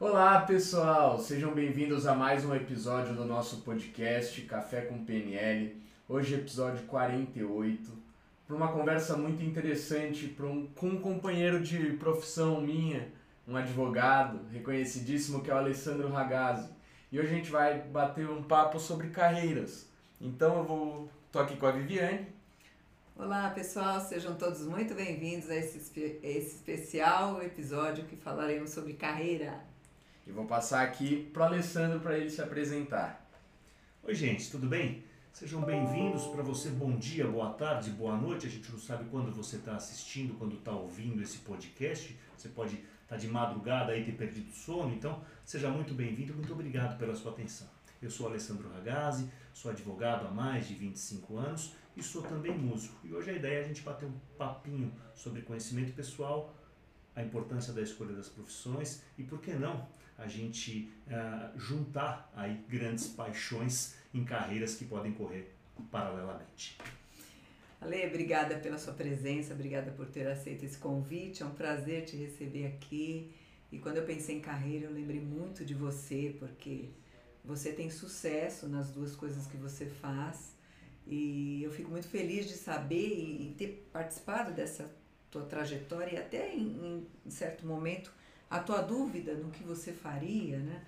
Olá pessoal, sejam bem-vindos a mais um episódio do nosso podcast Café com PNL. Hoje episódio 48, para uma conversa muito interessante um, com um companheiro de profissão minha, um advogado reconhecidíssimo que é o Alessandro Ragazzi. E hoje a gente vai bater um papo sobre carreiras. Então eu vou tô aqui com a Viviane. Olá pessoal, sejam todos muito bem-vindos a esse, esse especial episódio que falaremos sobre carreira. E vou passar aqui para o Alessandro para ele se apresentar. Oi gente, tudo bem? Sejam bem-vindos para você. Bom dia, boa tarde, boa noite. A gente não sabe quando você está assistindo, quando está ouvindo esse podcast. Você pode estar tá de madrugada aí ter perdido sono. Então, seja muito bem-vindo. Muito obrigado pela sua atenção. Eu sou Alessandro Ragazzi, sou advogado há mais de 25 anos e sou também músico. E hoje a ideia é a gente bater um papinho sobre conhecimento pessoal, a importância da escolha das profissões e, por que não, a gente uh, juntar aí grandes paixões em carreiras que podem correr paralelamente. Ale, obrigada pela sua presença, obrigada por ter aceito esse convite. É um prazer te receber aqui. E quando eu pensei em carreira, eu lembrei muito de você, porque você tem sucesso nas duas coisas que você faz. E eu fico muito feliz de saber e, ter participado dessa tua trajetória e até em, em certo momento a tua dúvida no que você faria, né?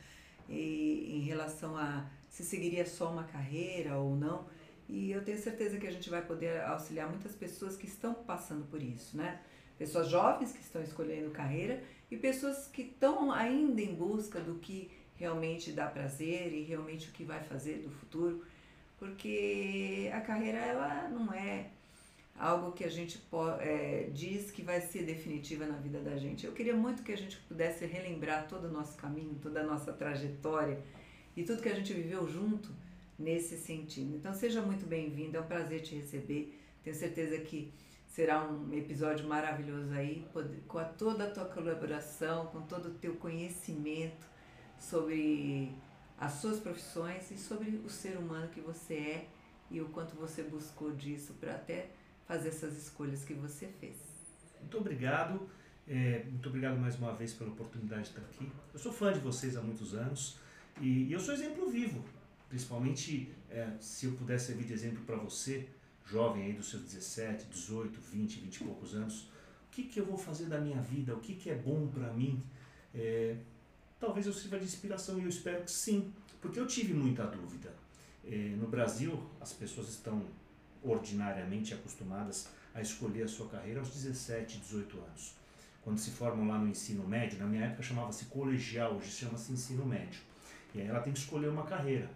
E, em relação a se seguiria só uma carreira ou não. E eu tenho certeza que a gente vai poder auxiliar muitas pessoas que estão passando por isso, né? Pessoas jovens que estão escolhendo carreira e pessoas que estão ainda em busca do que realmente dá prazer e realmente o que vai fazer do futuro, porque a carreira ela não é algo que a gente é, diz que vai ser definitiva na vida da gente. Eu queria muito que a gente pudesse relembrar todo o nosso caminho, toda a nossa trajetória e tudo que a gente viveu junto nesse sentido. Então seja muito bem-vindo, é um prazer te receber. Tenho certeza que será um episódio maravilhoso aí, com a toda a tua colaboração, com todo o teu conhecimento sobre as suas profissões e sobre o ser humano que você é e o quanto você buscou disso para até fazer essas escolhas que você fez. Muito obrigado. É, muito obrigado mais uma vez pela oportunidade de estar aqui. Eu sou fã de vocês há muitos anos e, e eu sou exemplo vivo. Principalmente é, se eu pudesse servir de exemplo para você, jovem aí dos seus 17, 18, 20, 20 e poucos anos, o que, que eu vou fazer da minha vida? O que, que é bom para mim? É, talvez eu sirva de inspiração e eu espero que sim, porque eu tive muita dúvida. É, no Brasil, as pessoas estão ordinariamente acostumadas a escolher a sua carreira aos 17, 18 anos. Quando se formam lá no ensino médio, na minha época chamava-se colegial, hoje chama-se ensino médio. E aí ela tem que escolher uma carreira.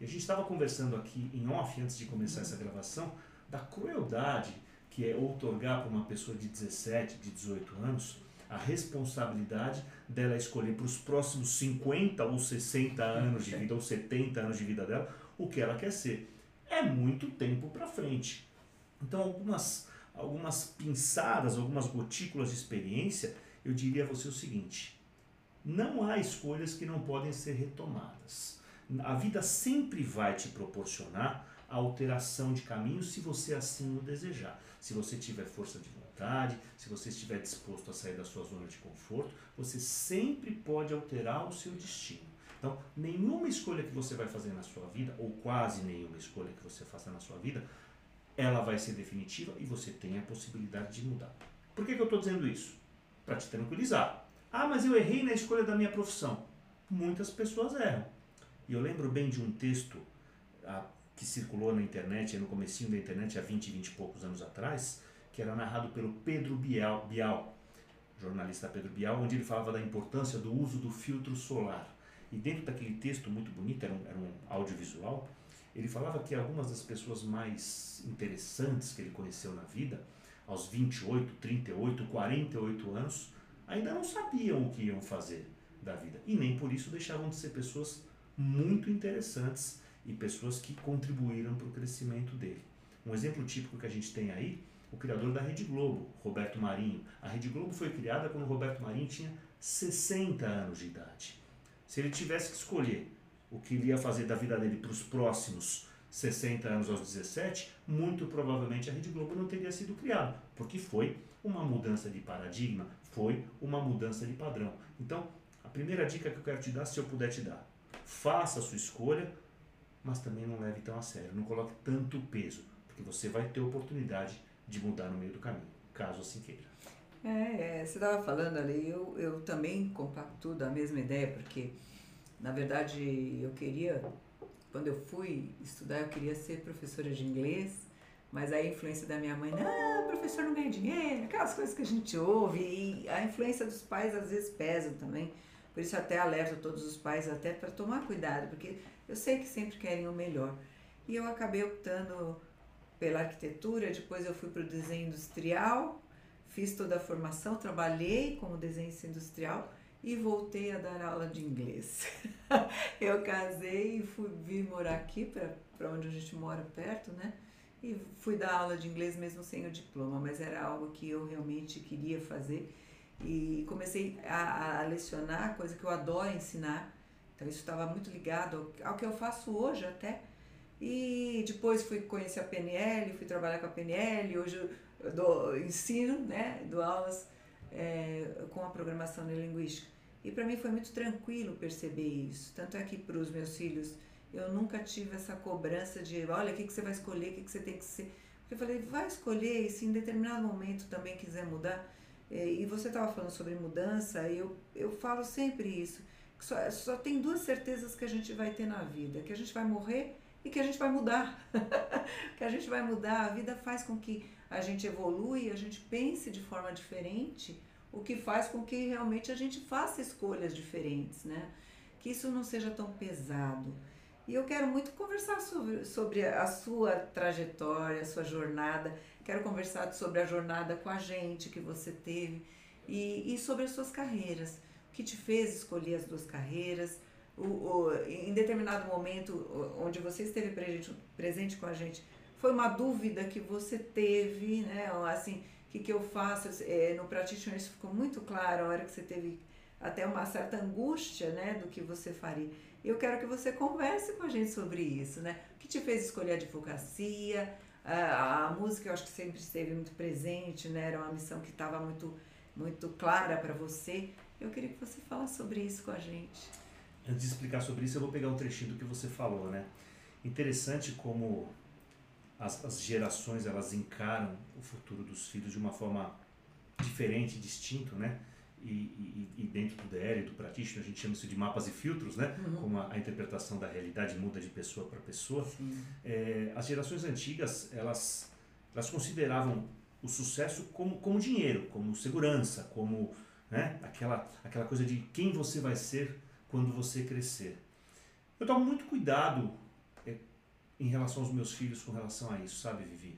E a gente estava conversando aqui em off, antes de começar essa gravação, da crueldade que é outorgar para uma pessoa de 17, de 18 anos a responsabilidade dela escolher para os próximos 50 ou 60 anos de vida, ou 70 anos de vida dela, o que ela quer ser é muito tempo para frente. Então, algumas, algumas pinçadas, algumas gotículas de experiência, eu diria a você o seguinte: não há escolhas que não podem ser retomadas. A vida sempre vai te proporcionar a alteração de caminho se você assim o desejar. Se você tiver força de vontade, se você estiver disposto a sair da sua zona de conforto, você sempre pode alterar o seu destino. Então, nenhuma escolha que você vai fazer na sua vida, ou quase nenhuma escolha que você faça na sua vida, ela vai ser definitiva e você tem a possibilidade de mudar. Por que, que eu estou dizendo isso? Para te tranquilizar. Ah, mas eu errei na escolha da minha profissão. Muitas pessoas erram. E eu lembro bem de um texto ah, que circulou na internet, no comecinho da internet, há 20, 20 e poucos anos atrás, que era narrado pelo Pedro Bial, Bial jornalista Pedro Bial, onde ele falava da importância do uso do filtro solar. E dentro daquele texto muito bonito, era um, era um audiovisual, ele falava que algumas das pessoas mais interessantes que ele conheceu na vida, aos 28, 38, 48 anos, ainda não sabiam o que iam fazer da vida. E nem por isso deixavam de ser pessoas muito interessantes e pessoas que contribuíram para o crescimento dele. Um exemplo típico que a gente tem aí, o criador da Rede Globo, Roberto Marinho. A Rede Globo foi criada quando Roberto Marinho tinha 60 anos de idade. Se ele tivesse que escolher o que ele ia fazer da vida dele para os próximos 60 anos aos 17, muito provavelmente a Rede Globo não teria sido criada, porque foi uma mudança de paradigma, foi uma mudança de padrão. Então, A primeira dica que eu quero te dar, se eu puder te dar, faça a sua escolha, mas também não leve tão a sério, não coloque tanto peso, porque você vai ter oportunidade de mudar no meio do caminho, caso assim queira. É, é você estava falando ali, eu, eu também compacto da mesma ideia, porque na verdade eu queria, quando eu fui estudar, eu queria ser professora de inglês, mas a influência da minha mãe, não, professor não ganha dinheiro, aquelas coisas que a gente ouve, e a influência dos pais às vezes pesa também. Por isso até alerto todos os pais até para tomar cuidado, porque eu sei que sempre querem o melhor. E eu acabei optando pela arquitetura, depois eu fui para o desenho industrial, fiz toda a formação, trabalhei como desenhista industrial e voltei a dar aula de inglês. eu casei e fui vir morar aqui para onde a gente mora perto, né? E fui dar aula de inglês mesmo sem o diploma, mas era algo que eu realmente queria fazer e comecei a, a lecionar, coisa que eu adoro ensinar. Então isso estava muito ligado ao, ao, que eu faço hoje até. E depois fui conhecer a PNL, fui trabalhar com a PNL, hoje eu dou ensino, né, dou aulas é, com a programação neurolinguística. E para mim foi muito tranquilo perceber isso. Tanto é que para os meus filhos eu nunca tive essa cobrança de, olha, o que, que você vai escolher, o que, que você tem que ser. Eu falei, vai escolher e se em determinado momento também quiser mudar, é, e você estava falando sobre mudança, e eu, eu falo sempre isso. Só, só tem duas certezas que a gente vai ter na vida: que a gente vai morrer e que a gente vai mudar. que a gente vai mudar. A vida faz com que a gente evolui, a gente pense de forma diferente, o que faz com que realmente a gente faça escolhas diferentes, né? Que isso não seja tão pesado. E eu quero muito conversar sobre, sobre a sua trajetória, a sua jornada Quero conversar sobre a jornada com a gente que você teve e, e sobre as suas carreiras. O que te fez escolher as duas carreiras? O, o, em determinado momento onde você esteve presente, presente com a gente, foi uma dúvida que você teve, né? Assim, o que, que eu faço? É, no Practitioner isso ficou muito claro, a hora que você teve até uma certa angústia, né, do que você faria. Eu quero que você converse com a gente sobre isso, né? O que te fez escolher a advocacia? A, a música eu acho que sempre esteve muito presente, né? Era uma missão que estava muito, muito clara para você. Eu queria que você falasse sobre isso com a gente. Antes de explicar sobre isso, eu vou pegar um trechinho do que você falou, né? Interessante como as, as gerações elas encaram o futuro dos filhos de uma forma diferente, distinto, né? E, e, e, dentro do DR e do Practitioner, a gente chama isso de mapas e filtros, né? Uhum. Como a, a, interpretação da realidade muda de pessoa para pessoa. É, as gerações antigas, elas, elas consideravam o sucesso como, como dinheiro, como segurança, como né? aquela, aquela coisa de quem você vai ser quando você crescer. Eu tomo muito cuidado em relação aos meus filhos com relação a isso, sabe, Vivi?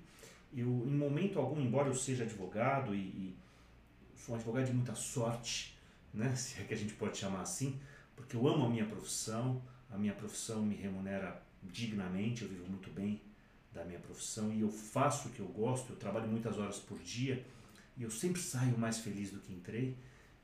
Eu, em momento algum, embora eu seja advogado e, e sou um advogado de muita sorte, né? se é que a gente pode chamar assim, porque eu amo a minha profissão, a minha profissão me remunera dignamente, eu vivo muito bem da minha profissão e eu faço o que eu gosto, eu trabalho muitas horas por dia e eu sempre saio mais feliz do que entrei.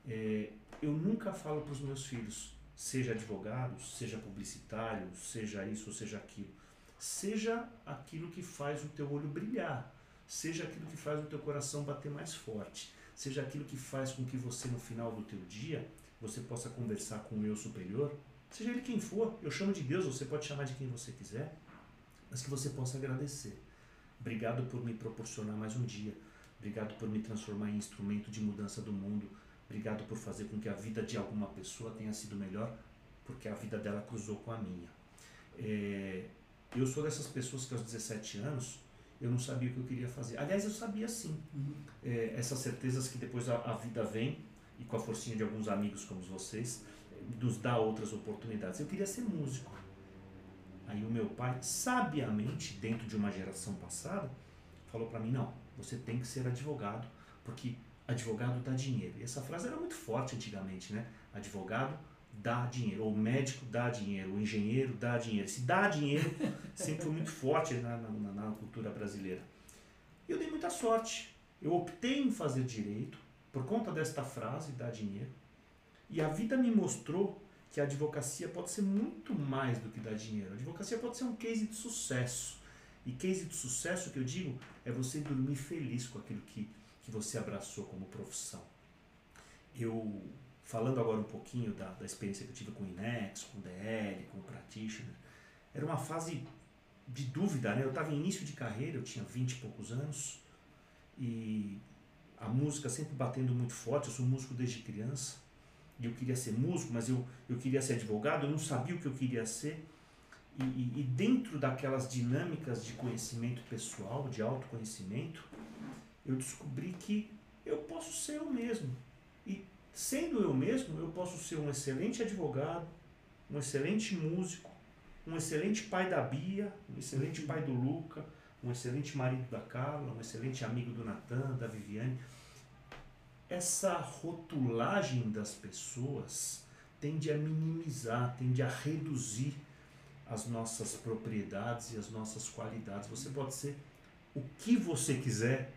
É, eu nunca falo para os meus filhos, seja advogado, seja publicitário, seja isso seja aquilo. Seja aquilo que faz o teu olho brilhar, seja aquilo que faz o teu coração bater mais forte seja aquilo que faz com que você no final do teu dia você possa conversar com o eu superior, seja ele quem for, eu chamo de Deus, você pode chamar de quem você quiser, mas que você possa agradecer. Obrigado por me proporcionar mais um dia. Obrigado por me transformar em instrumento de mudança do mundo. Obrigado por fazer com que a vida de alguma pessoa tenha sido melhor, porque a vida dela cruzou com a minha. É, eu sou dessas pessoas que aos 17 anos eu não sabia o que eu queria fazer. Aliás, eu sabia sim. Uhum. É, essas certezas que depois a, a, vida vem, e com a forcinha de alguns amigos como vocês, nos dá outras oportunidades. Eu queria ser músico. Aí o meu pai, sabiamente, dentro de uma geração passada, falou para mim: não, você tem que ser advogado, porque advogado dá dinheiro. E essa frase era muito forte antigamente, né? Advogado dá dinheiro, ou o médico dá dinheiro, o engenheiro dá dinheiro. Se dá dinheiro sempre foi muito forte na, na, na cultura brasileira. Eu dei muita sorte. Eu optei em fazer direito por conta desta frase, dá dinheiro. E a vida me mostrou que a advocacia pode ser muito mais do que dar dinheiro. A advocacia pode ser um case de sucesso. E case de sucesso que eu digo é você dormir feliz com aquilo que, que você abraçou como profissão. Eu falando agora um pouquinho da, da experiência que eu tive com o Inex, com o DL, com o Practitioner, era uma fase de dúvida, né? Eu estava em início de carreira, eu tinha 20 e poucos anos e a música sempre batendo muito forte. Eu sou músico desde criança e eu queria ser músico, mas eu, eu queria ser advogado, eu não sabia o que eu queria ser. E, e, e dentro daquelas dinâmicas de conhecimento pessoal, de autoconhecimento, eu descobri que eu posso ser eu mesmo. Sendo eu mesmo, eu posso ser um excelente advogado, um excelente músico, um excelente pai da Bia, um excelente pai do Luca, um excelente marido da Carla, um excelente amigo do Natan, da Viviane. Essa rotulagem das pessoas tende a minimizar, tende a reduzir as nossas propriedades e as nossas qualidades. Você pode ser o que você quiser,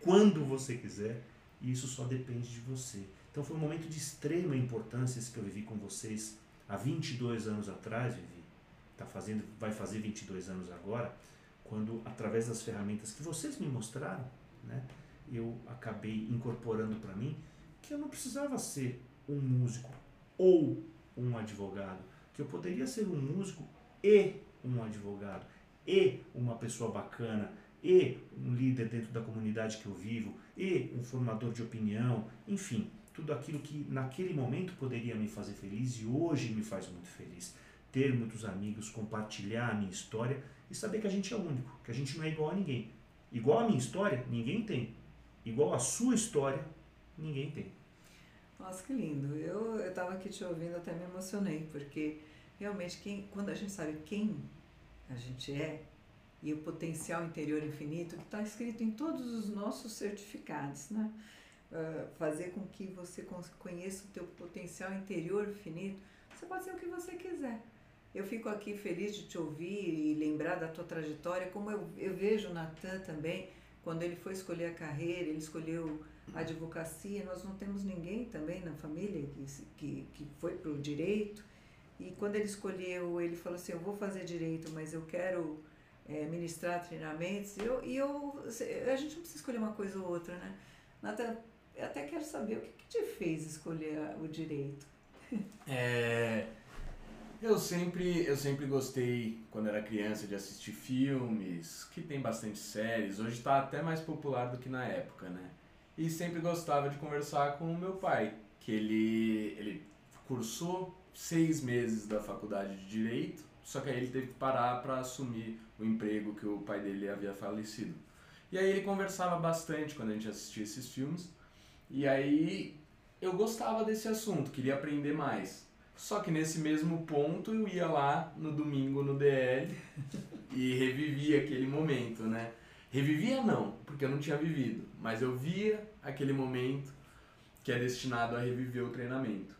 quando você quiser, e isso só depende de você. Então foi um momento de extrema importância esse que eu vivi com vocês há 22 anos atrás, Vivi. Tá fazendo, vai fazer 22 anos agora, quando através das ferramentas que vocês me mostraram, né, eu acabei incorporando para mim que eu não precisava ser um músico ou um advogado, que eu poderia ser um músico e um advogado e uma pessoa bacana e um líder dentro da comunidade que eu vivo e um formador de opinião, enfim, tudo aquilo que naquele momento poderia me fazer feliz e hoje me faz muito feliz. Ter muitos amigos, compartilhar a minha história e saber que a gente é único, que a gente não é igual a ninguém. Igual a minha história, ninguém tem. Igual a sua história, ninguém tem. Nossa, que lindo. Eu estava aqui te ouvindo, até me emocionei, porque realmente quem, quando a gente sabe quem a gente é e o potencial interior infinito, que está escrito em todos os nossos certificados, né? Uh, fazer com que você conheça o teu potencial interior infinito, você pode ser o que você quiser. Eu fico aqui feliz de te ouvir e lembrar da tua trajetória, como eu, eu vejo o Natan também, quando ele foi escolher a carreira, ele escolheu a advocacia, nós não temos ninguém também na família que, que, que foi para o direito, e quando ele escolheu, ele falou assim, eu vou fazer direito, mas eu quero é, ministrar treinamentos, e eu, e eu, a gente não precisa escolher uma coisa ou outra, né? Natan, eu até quero saber o que, que te fez escolher o direito. É... Eu sempre, eu sempre gostei, quando era criança, de assistir filmes, que tem bastante séries. Hoje está até mais popular do que na época, né? E sempre gostava de conversar com o meu pai, que ele, ele cursou seis meses da faculdade de Direito, só que aí ele teve que parar para assumir o emprego que o pai dele havia falecido. E aí ele conversava bastante quando a gente assistia esses filmes, e aí eu gostava desse assunto, queria aprender mais. Só que nesse mesmo ponto eu ia lá no domingo no DL e revivia aquele momento, né? Revivia não, porque eu não tinha vivido, mas eu via aquele momento que é destinado a reviver o treinamento.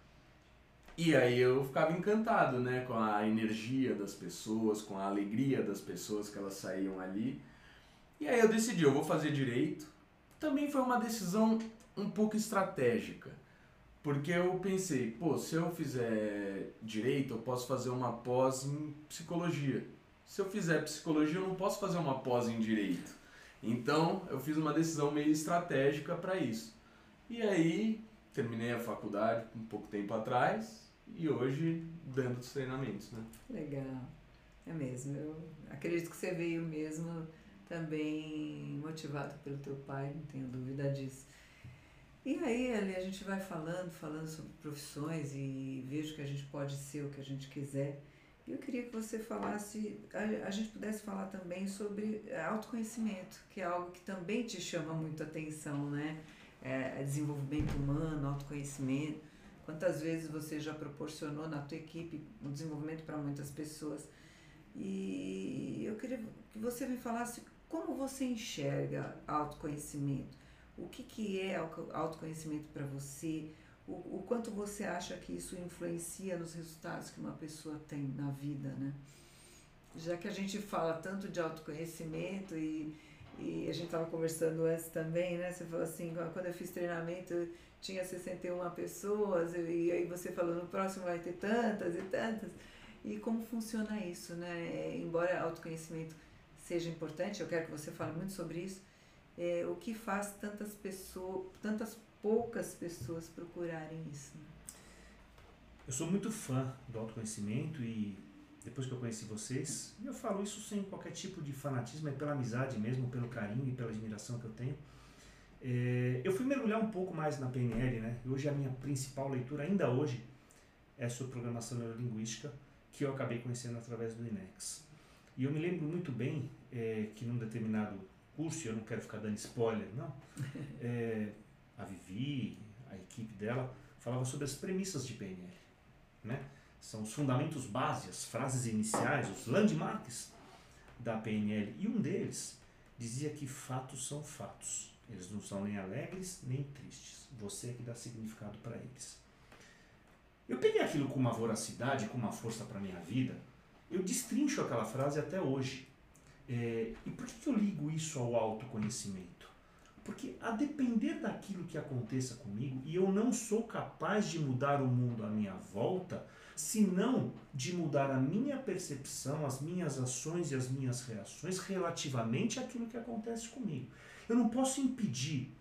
E aí eu ficava encantado, né, com a energia das pessoas, com a alegria das pessoas que elas saíam ali. E aí eu decidi, eu vou fazer direito. Também foi uma decisão um pouco estratégica porque eu pensei, pô, se eu fizer direito, eu posso fazer uma pós em psicologia. Se eu fizer psicologia, eu não posso fazer uma pós em direito. Então, eu fiz uma decisão meio estratégica para isso. E aí, terminei a faculdade um pouco tempo atrás e hoje dando os treinamentos, né? Legal. É mesmo. Eu acredito que você veio mesmo também motivado pelo teu pai, não tenho dúvida disso. E aí, ali, a gente vai falando, falando sobre profissões e vejo que a gente pode ser o que a gente quiser. E eu queria que você falasse, a, a gente pudesse falar também sobre autoconhecimento, que é algo que também te chama muito atenção, né? É, é, desenvolvimento humano, autoconhecimento. Quantas vezes você já proporcionou na tua equipe um desenvolvimento para muitas pessoas? E eu queria que você me falasse como você enxerga autoconhecimento o que, que é autoconhecimento para você, o, o quanto você acha que isso influencia nos resultados que uma pessoa tem na vida, né? Já que a gente fala tanto de autoconhecimento e, e a gente estava conversando antes também, né? Você falou assim, quando eu fiz treinamento tinha 61 pessoas e aí você falou no próximo vai ter tantas e tantas. E como funciona isso, né? Embora autoconhecimento seja importante, eu quero que você fale muito sobre isso, é, o que faz tantas pessoas, tantas poucas pessoas procurarem isso. Né? Eu sou muito fã do autoconhecimento e depois que eu conheci vocês, eu falo isso sem qualquer tipo de fanatismo, é pela amizade mesmo, pelo carinho e pela admiração que eu tenho. É, eu fui mergulhar um pouco mais na PNL, né? Hoje a minha principal leitura, ainda hoje, é sobre programação neurolinguística, que eu acabei conhecendo através do INEX. E eu me lembro muito bem é, que num determinado curso, eu não quero ficar dando spoiler, não, é, a Vivi, a equipe dela, falava sobre as premissas de PNL, né? São os fundamentos básicos, as frases iniciais, os landmarks da PNL. E um deles dizia que fatos são fatos. Eles não são nem alegres nem tristes. Você é que dá significado para eles. Eu peguei aquilo com uma voracidade, com uma força para minha vida. Eu destrincho aquela frase até hoje. É, e por que, eu ligo isso ao autoconhecimento? Porque a depender daquilo que aconteça comigo, e eu não sou capaz de mudar o mundo à minha volta, senão de mudar a minha percepção, as minhas ações e as minhas reações relativamente àquilo que acontece comigo. Eu não posso impedir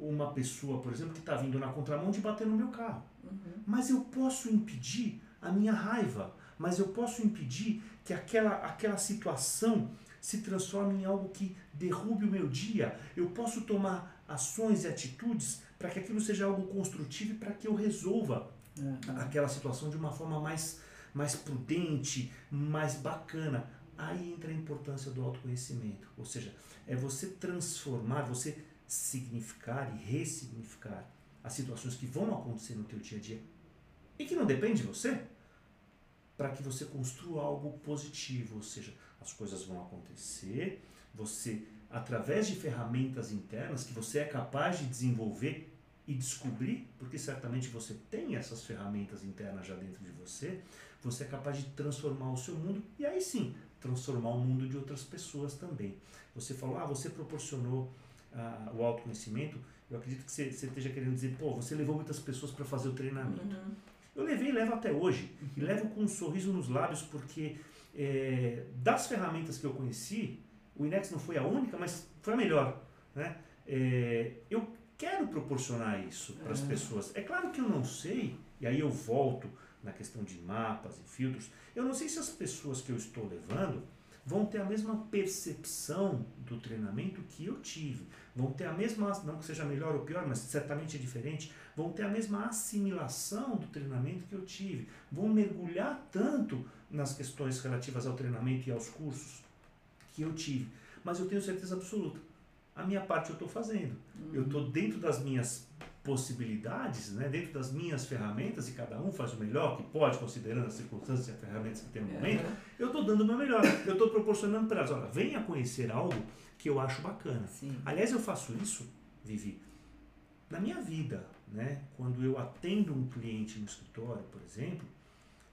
uma pessoa, por exemplo, que está vindo na contramão de bater no meu carro. Uhum. Mas eu posso impedir a minha raiva, mas eu posso impedir que aquela, aquela situação se transforme em algo que derrube o meu dia. Eu posso tomar ações e atitudes para que aquilo seja algo construtivo e para que eu resolva uhum. aquela situação de uma forma mais, mais prudente, mais bacana. Aí entra a importância do autoconhecimento. Ou seja, é você transformar, você significar e ressignificar as situações que vão acontecer no teu dia a dia e que não depende de você, para que você construa algo positivo, ou seja, as coisas vão acontecer, você através de ferramentas internas que você é capaz de desenvolver e descobrir, porque certamente você tem essas ferramentas internas já dentro de você, você é capaz de transformar o seu mundo e aí sim transformar o mundo de outras pessoas também. Você falou, ah, você proporcionou ah, o autoconhecimento. Eu acredito que você, você, esteja querendo dizer, pô, você levou muitas pessoas para fazer o treinamento. Uhum. Eu levei e levo até hoje. Uhum. E levo com um sorriso nos lábios, porque é, das ferramentas que eu conheci, o Inex não foi a única, mas foi a melhor. Né? É, eu quero proporcionar isso para as uhum. pessoas. É claro que eu não sei, e aí eu volto na questão de mapas e filtros, eu não sei se as pessoas que eu estou levando vão ter a mesma percepção do treinamento que eu tive, vão ter a mesma, não que seja melhor ou pior, mas certamente é diferente, vão ter a mesma assimilação do treinamento que eu tive, vão mergulhar tanto nas questões relativas ao treinamento e aos cursos que eu tive. Mas eu tenho certeza absoluta, a minha parte eu estou fazendo. Uhum. Eu estou dentro das minhas possibilidades, né, dentro das minhas ferramentas, e cada um faz o melhor que pode, considerando as circunstâncias e as ferramentas que tem no momento, uhum. eu estou dando o meu melhor. Eu estou proporcionando para elas, olha, venha conhecer algo que eu acho bacana. Sim. Aliás, eu faço isso, Vivi, na minha vida. Né? Quando eu atendo um cliente no escritório, por exemplo,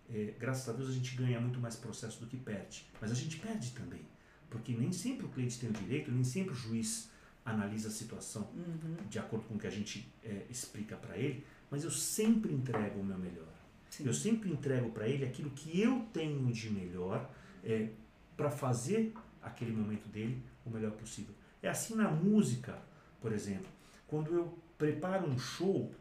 é, graças a Deus a gente ganha muito mais processo do que perde. Mas a gente perde também. Porque nem sempre o cliente tem o direito, nem sempre o juiz analisa a situação uhum. de acordo com o que a gente é, explica para ele, mas eu sempre entrego o meu melhor. Sim. Eu sempre entrego para ele aquilo que eu tenho de melhor é, para fazer aquele momento dele o melhor possível. É assim na música, por exemplo. Quando eu preparo um show,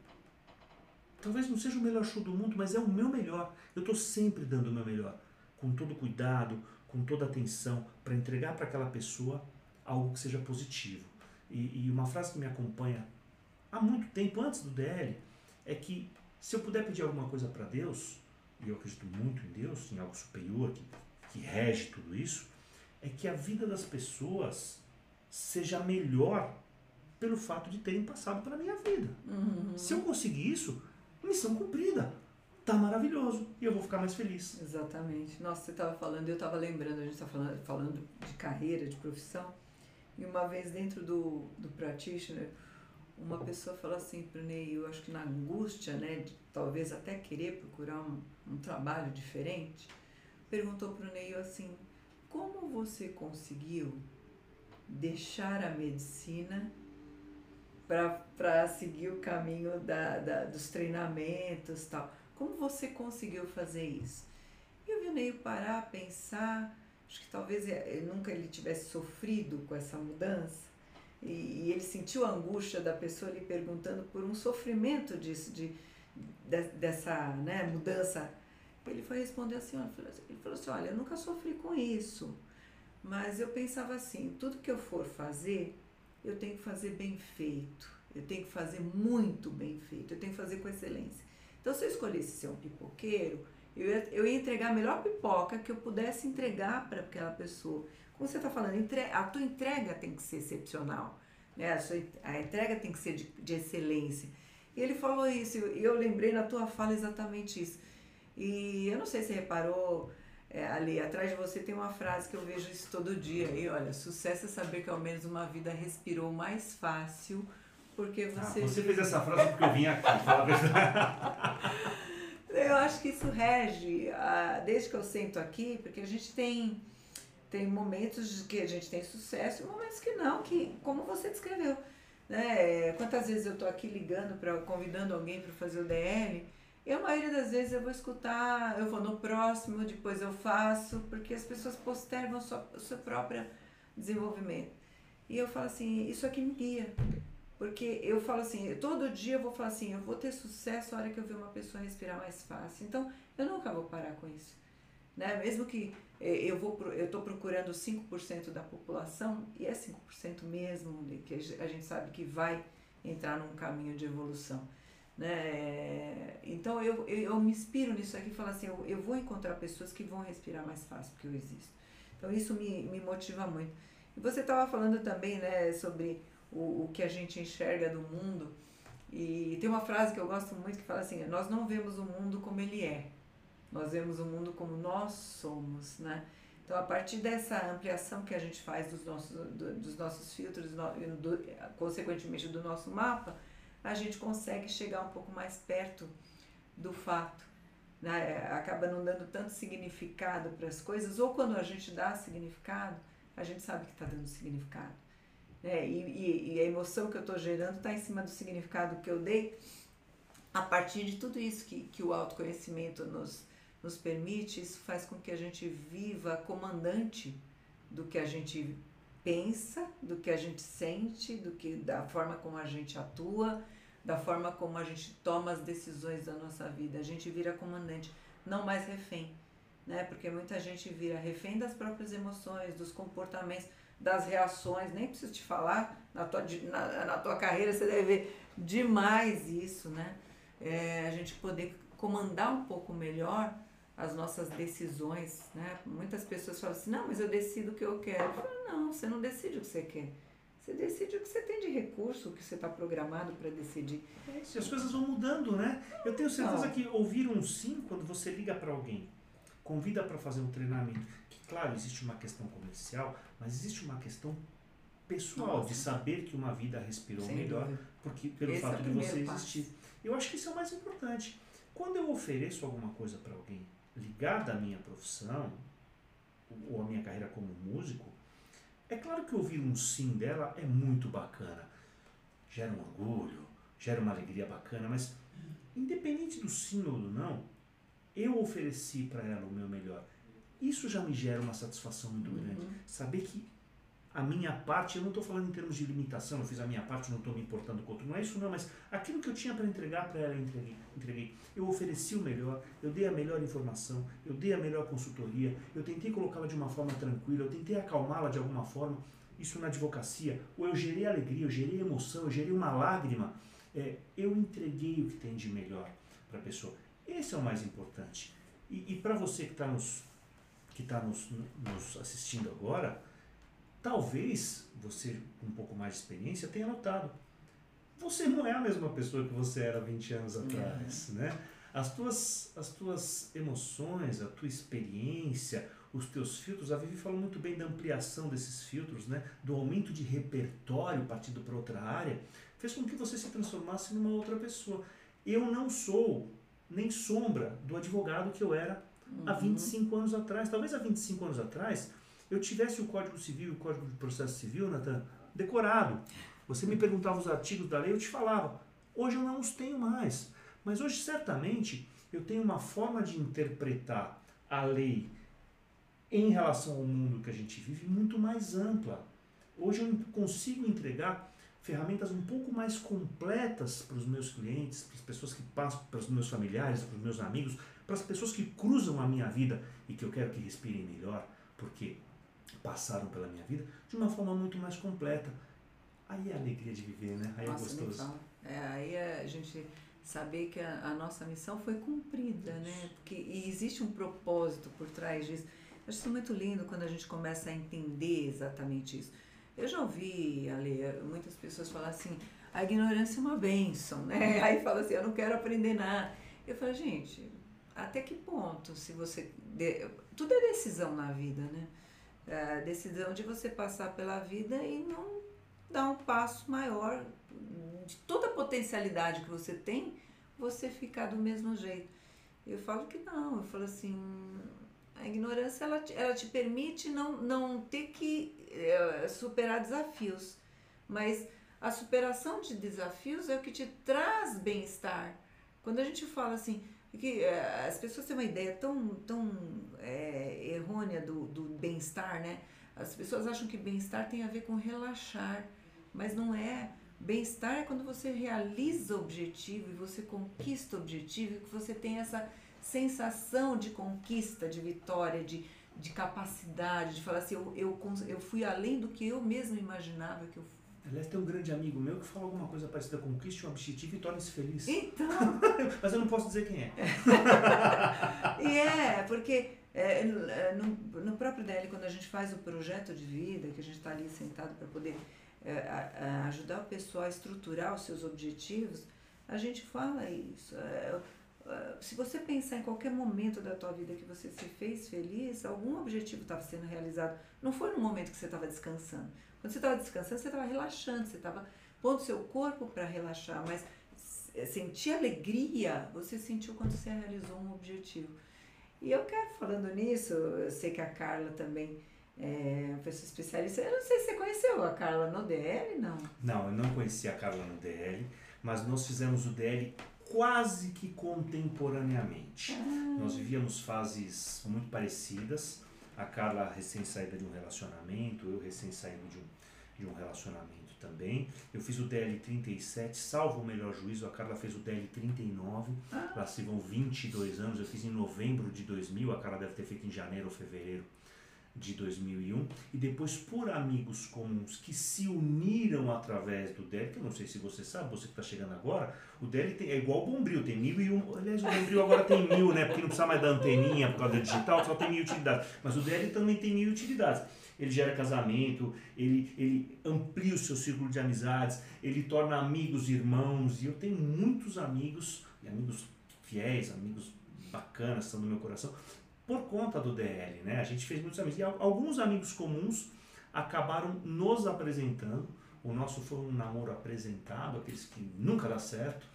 talvez não seja o melhor show do mundo, mas é o meu melhor. Eu estou sempre dando o meu melhor, com todo cuidado, com toda atenção, para entregar para aquela pessoa algo que seja positivo. E, e uma frase que me acompanha há muito tempo, antes do DL, é que se eu puder pedir alguma coisa para Deus, e eu acredito muito em Deus, em algo superior que, que rege tudo isso, é que a vida das pessoas seja melhor pelo fato de terem passado pela minha vida. Uhum. Se eu conseguir isso, missão cumprida. Tá maravilhoso e eu vou ficar mais feliz. Exatamente. Nossa, você estava falando, eu estava lembrando, a gente está falando, falando de carreira, de profissão. E uma vez dentro do, do practitioner, uma pessoa falou assim para o Ney, eu acho que na angústia, né, de talvez até querer procurar um, um trabalho diferente, perguntou para o Ney assim, como você conseguiu deixar a medicina para seguir o caminho da, da, dos treinamentos tal? Como você conseguiu fazer isso? E eu vi o Ney parar, pensar, acho que talvez ele, nunca ele tivesse sofrido com essa mudança e, e, ele sentiu a angústia da pessoa lhe perguntando por um sofrimento disso, de, de, dessa né, mudança, ele foi responder assim, ele falou assim, olha, eu nunca sofri com isso, mas eu pensava assim, tudo que eu for fazer, eu tenho que fazer bem feito, eu tenho que fazer muito bem feito, eu tenho que fazer com excelência. Então, se eu escolhesse ser um pipoqueiro, eu ia, eu ia entregar a melhor pipoca que eu pudesse entregar para aquela pessoa. Como você está falando, a tua entrega tem que ser excepcional, né? a, sua, a entrega tem que ser de, de excelência. E ele falou isso, e eu lembrei na tua fala exatamente isso. E eu não sei se você reparou, é, ali atrás de você tem uma frase que eu vejo isso todo dia. E olha, sucesso é saber que ao menos uma vida respirou mais fácil porque você. Ah, você fez essa frase porque eu vim aqui, fala a verdade. eu acho que isso rege, desde que eu sento aqui, porque a gente tem, tem momentos que a gente tem sucesso e momentos que não, que como você descreveu. Né? Quantas vezes eu estou aqui ligando, pra, convidando alguém para fazer o DL, e a maioria das vezes eu vou escutar, eu vou no próximo, depois eu faço, porque as pessoas postergam o seu próprio desenvolvimento. E eu falo assim, isso aqui me guia. Porque eu falo assim, todo dia eu vou falar assim, eu vou ter sucesso na hora que eu ver uma pessoa respirar mais fácil. Então, eu nunca vou parar com isso. Né? Mesmo que eh, eu vou eu estou procurando 5% da população, e é 5% mesmo, que a gente sabe que vai entrar num caminho de evolução. Né? Então, eu, eu, eu me inspiro nisso aqui e falo assim, eu, eu vou encontrar pessoas que vão respirar mais fácil, porque eu existo. Então, isso me, me motiva muito. E você estava falando também né, sobre o, o que a gente enxerga do mundo. E tem uma frase que eu gosto muito que fala assim: Nós não vemos o mundo como ele é, nós vemos o mundo como nós somos, né? Então, a partir dessa ampliação que a gente faz dos nossos, do, dos nossos filtros, do, consequentemente do nosso mapa, a gente consegue chegar um pouco mais perto do fato. Né? Acaba não dando tanto significado para as coisas, ou quando a gente dá significado, a gente sabe que está dando significado. Né? E, e, e, a emoção que eu estou gerando está em cima do significado que eu dei a partir de tudo isso que, que o autoconhecimento nos, nos permite, isso faz com que a gente viva comandante do que a gente pensa, do que a gente sente, do que da forma como a gente atua, da forma como a gente toma as decisões da nossa vida. A gente vira comandante, não mais refém, né? Porque muita gente vira refém das próprias emoções, dos comportamentos das reações, nem preciso te falar, na tua, na, na tua carreira você deve ver demais isso, né? É, a gente poder comandar um pouco melhor as nossas decisões, né? Muitas pessoas falam assim, não, mas eu decido o que eu quero. Eu falo, não, você não decide o que você quer. Você decide o que você tem de recurso, o que você está programado para decidir. É isso, as coisas vão mudando, né? Eu tenho certeza não. que ouvir um sim quando você liga para alguém, convida para fazer um treinamento, que claro, existe uma questão comercial, mas existe uma questão pessoal Nossa. de saber que uma vida respirou Sem melhor dúvida. porque pelo Esse fato é de você passo. existir. Eu acho que isso é o mais importante. Quando eu ofereço alguma coisa para alguém ligada à minha profissão ou à minha carreira como músico, é claro que ouvir um sim dela é muito bacana. Gera um orgulho, gera uma alegria bacana, mas independente do sim ou do não, eu ofereci para ela o meu melhor. Isso já me gera uma satisfação muito uhum. grande. Saber que a minha parte, eu não estou falando em termos de limitação, eu fiz a minha parte, não estou me importando com o outro, não é isso não, mas aquilo que eu tinha para entregar para ela, entreguei, entreguei. Eu ofereci o melhor, eu dei a melhor informação, eu dei a melhor consultoria, eu tentei colocá-la de uma forma tranquila, eu tentei acalmá-la de alguma forma, isso na advocacia, ou eu gerei alegria, eu gerei emoção, eu gerei uma lágrima, é, eu entreguei o que tem de melhor para a pessoa. Esse é o mais importante. E, e para você que está nos que está nos, nos assistindo agora, talvez você com um pouco mais de experiência tenha notado. Você não é a mesma pessoa que você era 20 anos atrás, né? As tuas, as tuas emoções, a tua experiência, os teus filtros, a Vivi falou muito bem da ampliação desses filtros, né? do aumento de repertório partido para outra área, fez com que você se transformasse numa outra pessoa. Eu não sou nem sombra do advogado que eu era uhum. há 25 anos atrás. Talvez há 25 anos atrás eu tivesse o Código Civil e o Código de Processo Civil, Nathan, decorado. Você me perguntava os artigos da lei, eu te falava. Hoje eu não os tenho mais. Mas hoje, certamente, eu tenho uma forma de interpretar a lei em relação ao mundo que a gente vive muito mais ampla. Hoje eu consigo entregar ferramentas um pouco mais completas para os meus clientes, para as pessoas que passam, para os meus familiares, para os meus amigos, para as pessoas que cruzam a minha vida e que eu quero que respirem melhor, porque passaram pela minha vida, de uma forma muito mais completa. Aí é a alegria de viver, né? Aí é Nossa, é gostoso. É, aí é a gente saber que a, a, nossa missão foi cumprida, né? Porque, e existe um propósito por trás disso. Eu acho isso muito lindo quando a gente começa a entender exatamente isso. Eu já ouvi, Ale, muitas pessoas falar assim, a ignorância é uma benção, né? Aí fala assim, eu não quero aprender nada. Eu falo, gente, até que ponto, se você... Tudo é decisão na vida, né? É decisão de você passar pela vida e não dar um passo maior de toda a potencialidade que você tem, você ficar do mesmo jeito. Eu falo que não, eu falo assim, a ignorância ela, ela te permite não, não ter que é, superar desafios, mas a superação de desafios é o que te traz bem-estar. Quando a gente fala assim, que é, as pessoas têm uma ideia tão, tão é, errônea do, do bem-estar, né? As pessoas acham que bem-estar tem a ver com relaxar, mas não é. Bem-estar é quando você realiza o objetivo e você conquista o objetivo, e que você tem essa sensação de conquista, de vitória, de, de capacidade, de falar assim, eu, eu, eu fui além do que eu mesmo imaginava que eu Aliás, tem um grande amigo meu que fala alguma coisa parecida, conquiste um objetivo e torne-se feliz. Então... Mas eu não posso dizer quem é. e é, porque é, no, no próprio DL, quando a gente faz o projeto de vida, que a gente está ali sentado para poder é, a, a ajudar o pessoal a estruturar os seus objetivos, a gente fala isso. É, é, se você pensar em qualquer momento da tua vida que você se fez feliz, algum objetivo estava sendo realizado. Não foi no momento que você estava descansando. Quando você estava descansando, você estava relaxando, você estava pondo seu corpo para relaxar, mas sentir alegria você sentiu quando você realizou um objetivo. E eu quero, falando nisso, eu sei que a Carla também é uma pessoa especialista. Eu não sei se você conheceu a Carla no DL, não? Não, eu não conheci a Carla no DL, mas nós fizemos o DL quase que contemporaneamente. Ah. Nós vivíamos fases muito parecidas. A Carla recém saída de um relacionamento, eu recém saindo de um, de um relacionamento também. Eu fiz o DL 37, salvo o melhor juízo, a Carla fez o DL 39, ah. lá se vão 22 anos, eu fiz em novembro de 2000, a Carla deve ter feito em janeiro ou fevereiro de 2001 e depois por amigos comuns que se uniram através do DEL, que eu não sei se você sabe, você que está chegando agora, o DEL tem, é igual o Bombril, tem mil e um, aliás o Bombril agora tem mil, né, porque não precisa mais da anteninha por causa da digital, só tem mil utilidades, mas o DEL também tem mil utilidades. Ele gera casamento, ele, ele amplia o seu círculo de amizades, ele torna amigos irmãos, e eu tenho muitos amigos, e amigos fiéis, amigos bacanas, estão no meu coração, por conta do DL, né? A gente fez muitos amigos. E alguns amigos comuns acabaram nos apresentando. O nosso foi um namoro apresentado, aqueles que nunca dá certo.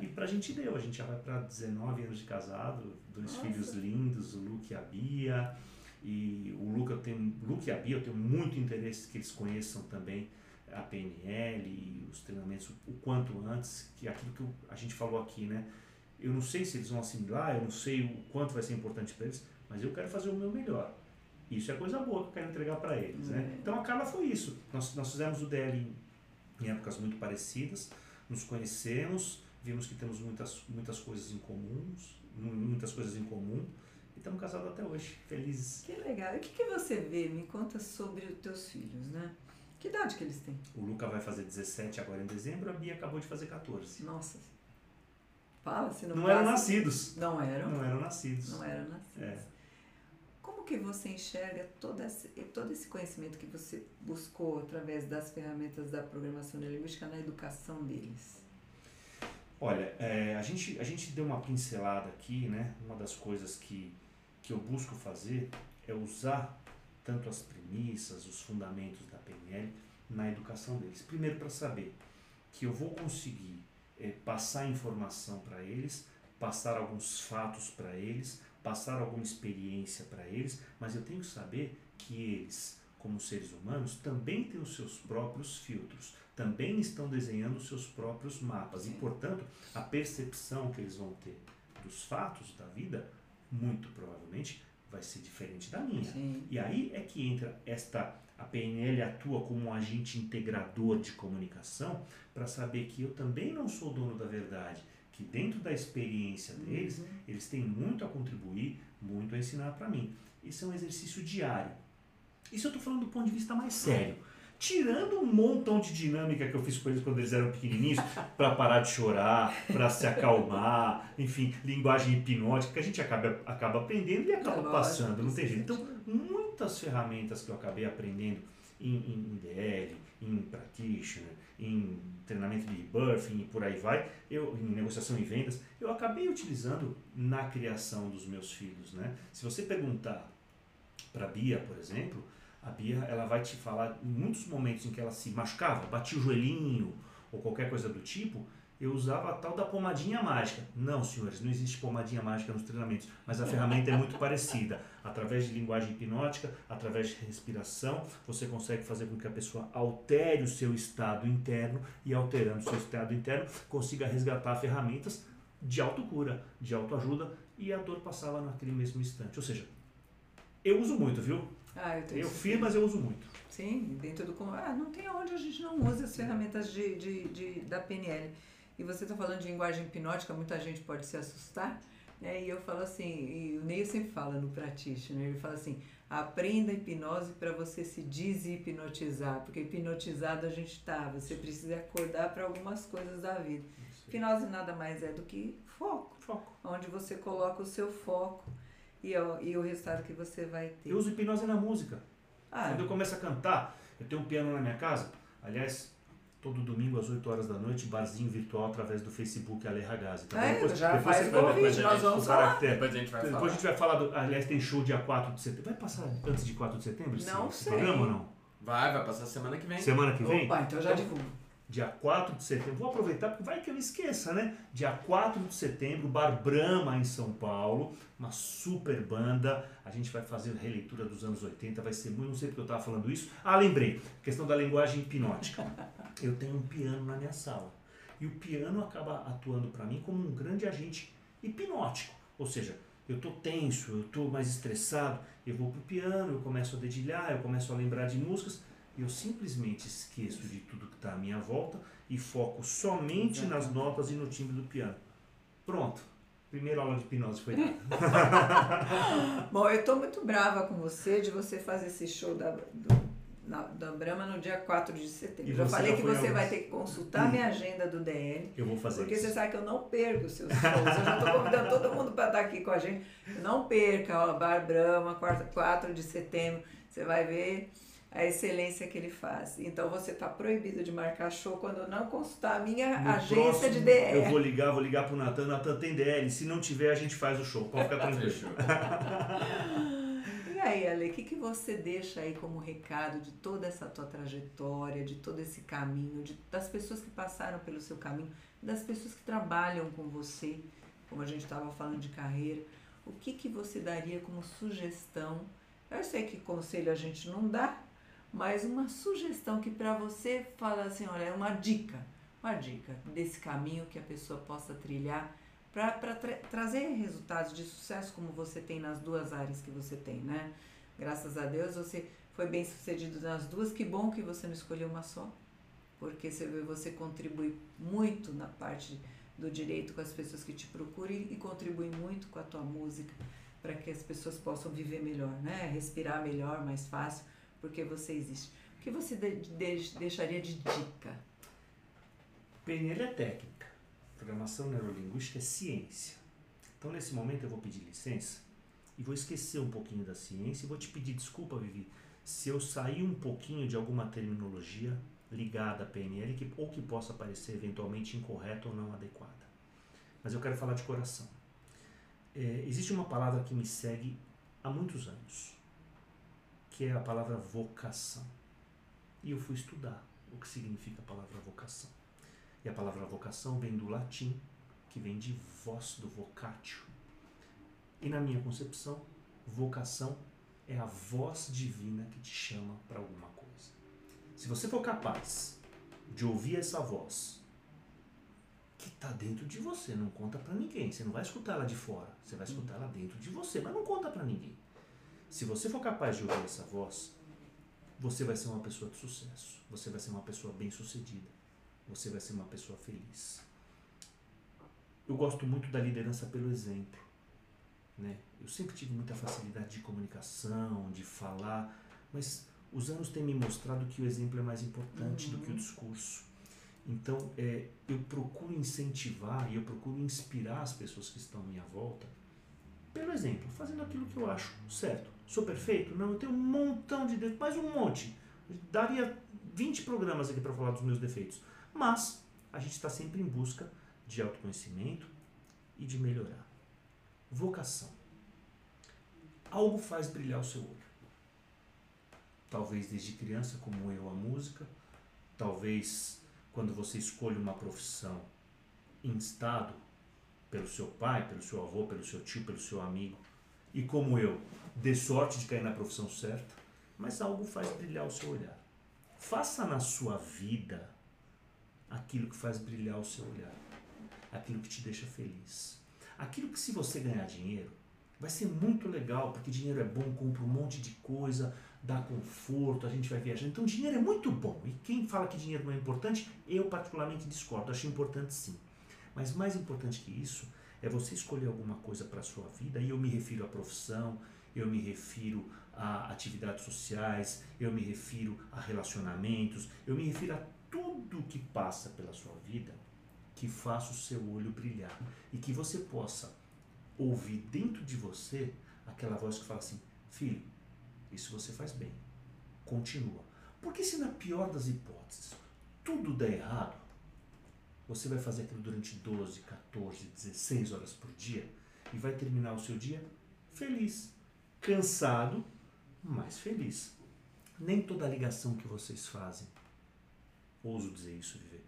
E pra gente deu. A gente já vai para 19 anos de casado, dois Nossa. filhos lindos, o Luke e a Bia. E o Luke, eu tenho, Luke e a Bia, eu tenho muito interesse que eles conheçam também a PNL e os treinamentos o quanto antes, que é aquilo que a gente falou aqui, né? Eu não sei se eles vão assimilar, eu não sei o quanto vai ser importante para eles, mas eu quero fazer o meu melhor. Isso é coisa boa que eu quero entregar para eles. Né? Uhum. Então a Carla foi isso. Nós, nós fizemos o DL em, em épocas muito parecidas, nos conhecemos, vimos que temos muitas, muitas coisas em comuns, muitas coisas em comum e estamos casados até hoje, felizes. Que legal. E o que, que você vê? Me conta sobre os teus filhos, né? Que idade que eles têm? O Luca vai fazer 17 agora em dezembro, a Bia acabou de fazer 14. Nossa, Fala, se não Não eram nascidos. Não eram? Não eram nascidos. Não eram nascidos. É. Como que você enxerga todo esse, todo esse conhecimento que você buscou através das ferramentas da programação neurolinguística na educação deles? Olha, é, a, gente, a gente deu uma pincelada aqui, né? Uma das coisas que, que eu busco fazer é usar tanto as premissas, os fundamentos da PNL na educação deles. Primeiro, para saber que eu vou conseguir é, passar informação para eles, passar alguns fatos para eles, passar alguma experiência para eles, mas eu tenho que saber que eles, como seres humanos, também têm os seus próprios filtros, também estão desenhando os seus próprios mapas e, portanto, a percepção que eles vão ter dos fatos da vida, muito provavelmente, vai ser diferente da minha. Sim. E aí é que entra esta A PNL atua como um agente integrador de comunicação para saber que eu também não sou dono da verdade, que dentro da experiência deles, uhum. eles têm muito a contribuir, muito a ensinar para mim. Esse é um exercício diário. Isso eu estou falando do ponto de vista mais sério. Tirando um montão de dinâmica que eu fiz com eles quando eles eram pequenininhos, para parar de chorar, para se acalmar, enfim, linguagem hipnótica, que a gente acaba, acaba aprendendo e acaba é passando, não tem jeito. Então, muitas ferramentas que eu acabei aprendendo em, em, DL, em practitioner, em treinamento de rebirthing e por aí vai, eu, em negociação e vendas, eu acabei utilizando na criação dos meus filhos. Né? Se você perguntar para a Bia, por exemplo, a Bia ela vai te falar em muitos momentos em que ela se machucava, batia o joelhinho ou qualquer coisa do tipo, eu usava a tal da pomadinha mágica. Não, senhores, não existe pomadinha mágica nos treinamentos, mas a ferramenta é muito parecida. Através de linguagem hipnótica, através de respiração, você consegue fazer com que a pessoa altere o seu estado interno e alterando o seu estado interno, consiga resgatar ferramentas de autocura, de autoajuda e a dor passava naquele mesmo instante. Ou seja, eu uso muito, viu? Ah, eu, eu fiz, mas eu uso muito. Sim, dentro do. Ah, não tem onde a gente não use as ferramentas de, de, de da PNL e você está falando de linguagem hipnótica, muita gente pode se assustar, né? E eu falo assim, e o Neil sempre fala no practitioner, ele fala assim, aprenda hipnose para você se deshipnotizar, porque hipnotizado a gente está, você precisa acordar para algumas coisas da vida. Hipnose nada mais é do que foco, foco. onde você coloca o seu foco e, e o resultado que você vai ter. Eu uso hipnose na música. Ah, Quando eu começo a cantar, eu tenho um piano na minha casa, aliás, todo domingo às 8 horas da noite, barzinho virtual através do Facebook Ale Ragazzi. Tá é, depois, já depois faz convite, nós vamos falar. Depois a gente vai depois falar. a gente vai falar, do, aliás, tem show dia 4 de setembro. Vai passar antes de 4 de setembro? Não esse, sei. programa ou não? Vai, vai passar semana que vem. Semana que vem? Opa, então já então, divulgo dia 4 de setembro. Vou aproveitar porque vai que eu esqueça, né? Dia 4 de setembro, Bar Brahma em São Paulo, uma super banda. A gente vai fazer releitura dos anos 80, vai ser muito, não sei porque eu estava falando isso. Ah, lembrei, questão da linguagem hipnótica. Eu tenho um piano na minha sala. E o piano acaba atuando para mim como um grande agente hipnótico. Ou seja, eu estou tenso, eu estou mais estressado, eu vou pro piano, eu começo a dedilhar, eu começo a lembrar de músicas eu simplesmente esqueço de tudo que está à minha volta e foco somente nas notas e no timbre do piano. Pronto. Primeira aula de hipnose foi dada. Bom, eu estou muito brava com você de você fazer esse show da, do, na, da Brahma no dia 4 de setembro. Eu falei que você vai ter que consultar minha agenda do DL. Eu vou fazer Porque isso. você sabe que eu não perco os seus shows. Eu já estou convidando todo mundo para estar aqui com a gente. Não perca, ó, Bar Brahma, 4 de setembro. Você vai ver a excelência que ele faz. Então você está proibido de marcar show quando não consultar a minha no agência próximo, de DR. Eu vou ligar, vou ligar pro Natan, Natan tem DR. Se não tiver, a gente faz o show. Pode ficar tranquilo. e aí, Ale, o que, que você deixa aí como recado de toda essa tua trajetória, de todo esse caminho, de, das pessoas que passaram pelo seu caminho, das pessoas que trabalham com você, como a gente estava falando de carreira, o que, que você daria como sugestão? Eu sei que conselho a gente não dá, mas uma sugestão que para você fala assim, olha, é uma dica, uma dica desse caminho que a pessoa possa trilhar para tra trazer resultados de sucesso como você tem nas duas áreas que você tem, né? Graças a Deus você foi bem sucedido nas duas, que bom que você não escolheu uma só, porque você, você contribui muito na parte do direito com as pessoas que te procuram e, e contribui muito com a tua música para que as pessoas possam viver melhor, né? Respirar melhor, mais fácil porque você existe. O que você de, de, deixaria de dica? PNL é técnica. Programação neurolinguística é ciência. Então, nesse momento, eu vou pedir licença e vou esquecer um pouquinho da ciência e vou te pedir desculpa, Vivi, se eu sair um pouquinho de alguma terminologia ligada à PNL que, ou que possa parecer eventualmente incorreta ou não adequada. Mas eu quero falar de coração. É, existe uma palavra que me segue há muitos anos que é a palavra vocação. E eu fui estudar o que significa a palavra vocação. E a palavra vocação vem do latim, que vem de voz, do vocatio. E na minha concepção, vocação é a voz divina que te chama para alguma coisa. Se você for capaz de ouvir essa voz que está dentro de você, não conta para ninguém. Você não vai escutar ela de fora, você vai escutar ela dentro de você, mas não conta para ninguém. Se você for capaz de ouvir essa voz, você vai ser uma pessoa de sucesso. Você vai ser uma pessoa bem-sucedida. Você vai ser uma pessoa feliz. Eu gosto muito da liderança pelo exemplo. Né? Eu sempre tive muita facilidade de comunicação, de falar, mas os anos têm me mostrado que o exemplo é mais importante uhum. do que o uhum. discurso. Então, é, eu procuro incentivar e eu procuro inspirar as pessoas que estão à minha volta pelo exemplo, fazendo aquilo que eu acho certo. Sou perfeito? Não, eu tenho um montão de defeitos, mais um monte. Daria 20 programas aqui para falar dos meus defeitos. Mas a gente está sempre em busca de autoconhecimento e de melhorar. Vocação. Algo faz brilhar o seu olho. Talvez desde criança, como eu, a música. Talvez quando você escolhe uma profissão instado pelo seu pai, pelo seu avô, pelo seu tio, pelo seu amigo. E como eu, dê sorte de cair na profissão certa, mas algo faz brilhar o seu olhar. Faça na sua vida aquilo que faz brilhar o seu olhar, aquilo que te deixa feliz. Aquilo que, se você ganhar dinheiro, vai ser muito legal, porque dinheiro é bom, compra um monte de coisa, dá conforto, a gente vai viajar. Então, dinheiro é muito bom. E quem fala que dinheiro não é importante, eu particularmente discordo. Acho importante sim. Mas mais importante que isso é você escolher alguma coisa para a sua vida, e eu me refiro à profissão, eu me refiro a atividades sociais, eu me refiro a relacionamentos, eu me refiro a tudo que passa pela sua vida que faça o seu olho brilhar e que você possa ouvir dentro de você aquela voz que fala assim: filho, isso você faz bem, continua. Porque se na pior das hipóteses tudo der errado, você vai fazer aquilo durante 12, 14, 16 horas por dia e vai terminar o seu dia feliz. Cansado, mas feliz. Nem toda ligação que vocês fazem, ouso dizer isso, Viver,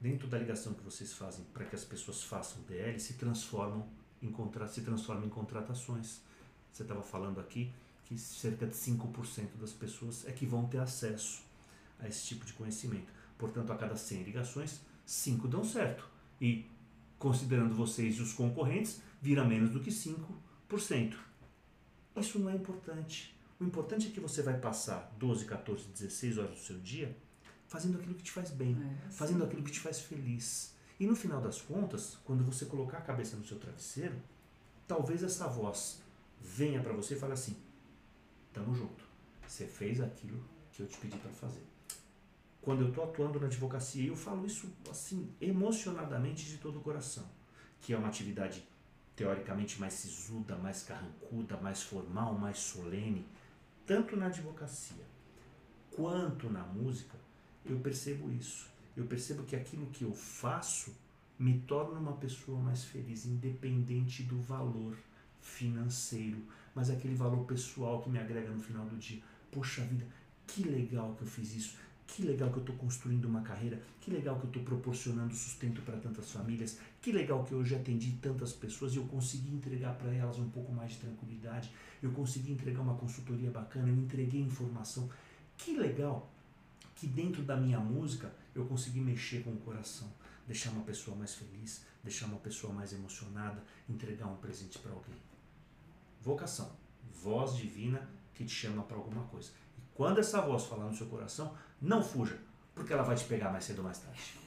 nem toda ligação que vocês fazem para que as pessoas façam DL se transformam em, se transformam em contratações. Você estava falando aqui que cerca de 5% das pessoas é que vão ter acesso a esse tipo de conhecimento. Portanto, a cada 100 ligações, cinco dão certo. E, considerando vocês e os concorrentes, vira menos do que 5%. Isso não é importante. O importante é que você vai passar 12, 14, 16 horas do seu dia fazendo aquilo que te faz bem, é, fazendo aquilo que te faz feliz. E no final das contas, quando você colocar a cabeça no seu travesseiro, talvez essa voz venha para você e fale assim: tamo junto. Você fez aquilo que eu te pedi para fazer quando eu estou atuando na advocacia, eu falo isso assim emocionadamente de todo o coração, que é uma atividade teoricamente mais sisuda, mais carrancuda, mais formal, mais solene, tanto na advocacia quanto na música, eu percebo isso. Eu percebo que aquilo que eu faço me torna uma pessoa mais feliz, independente do valor financeiro, mas aquele valor pessoal que me agrega no final do dia. Poxa vida, que legal que eu fiz isso que legal que eu estou construindo uma carreira, que legal que eu estou proporcionando sustento para tantas famílias, que legal que hoje atendi tantas pessoas e eu consegui entregar para elas um pouco mais de tranquilidade, eu consegui entregar uma consultoria bacana, eu entreguei informação. Que legal que dentro da minha música eu consegui mexer com o coração, deixar uma pessoa mais feliz, deixar uma pessoa mais emocionada, entregar um presente para alguém. Vocação, voz divina que te chama para alguma coisa. E quando essa voz falar no seu coração, não fuja, porque ela vai te pegar mais cedo ou mais tarde.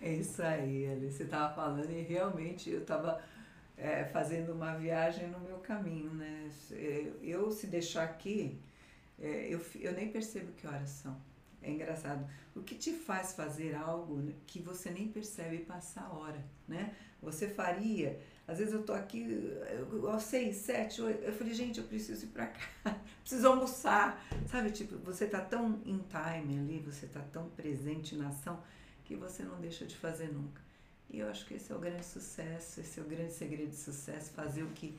é isso aí, Alice. Você estava falando e realmente eu estava é, fazendo uma viagem no meu caminho, né? Eu, se deixar aqui, é, eu, eu nem percebo que horas são. É engraçado. O que te faz fazer algo que você nem percebe passar a hora, né? Você faria às vezes eu tô aqui aos seis, sete, oito, eu falei, gente, eu preciso ir para cá, preciso almoçar, sabe? Tipo, você tá tão in time ali, você tá tão presente na ação que você não deixa de fazer nunca. E eu acho que esse é o grande sucesso, esse é o grande segredo de sucesso, fazer o que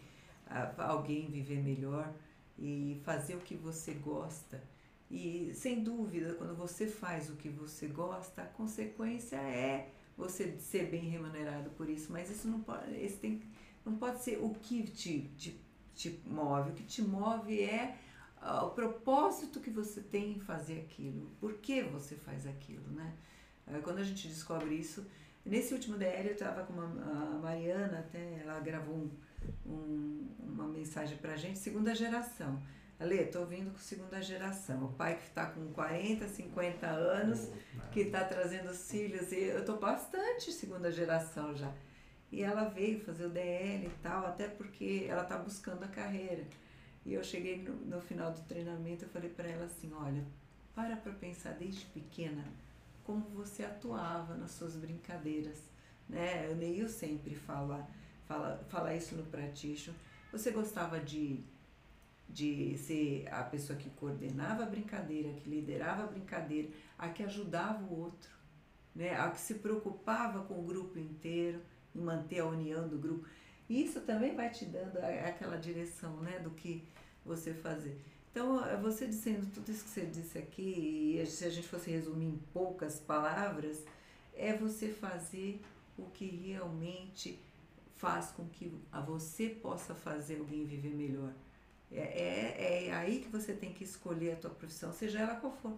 alguém viver melhor e fazer o que você gosta. E sem dúvida, quando você faz o que você gosta, a consequência é você ser bem remunerado por isso, mas isso não pode, esse tem, não pode ser o que te, te, te move. O que te move é uh, o propósito que você tem em fazer aquilo, por que você faz aquilo, né? Uh, quando a gente descobre isso, nesse último DR eu estava com uma, a Mariana, até ela gravou um, um, uma mensagem para a gente, segunda geração. Ale, tô vindo com segunda geração. O pai que está com 40, 50 anos, oh, que está trazendo os filhos. E eu tô bastante segunda geração já. E ela veio fazer o DL e tal, até porque ela está buscando a carreira. E eu cheguei no, no final do treinamento, eu falei para ela assim, olha, para para pensar desde pequena como você atuava nas suas brincadeiras, né? O Neil sempre fala, fala, fala isso no Praticho. Você gostava de, de ser a pessoa que coordenava a brincadeira, que liderava a brincadeira, a que ajudava o outro, né? A que se preocupava com o grupo inteiro, em manter a união do grupo. Isso também vai te dando aquela direção, né, do que você fazer. Então, você dizendo tudo isso que você disse aqui, e se a gente fosse resumir em poucas palavras, é você fazer o que realmente faz com que a você possa fazer alguém viver melhor. É, é, é aí que você tem que escolher a tua profissão, seja ela qual for.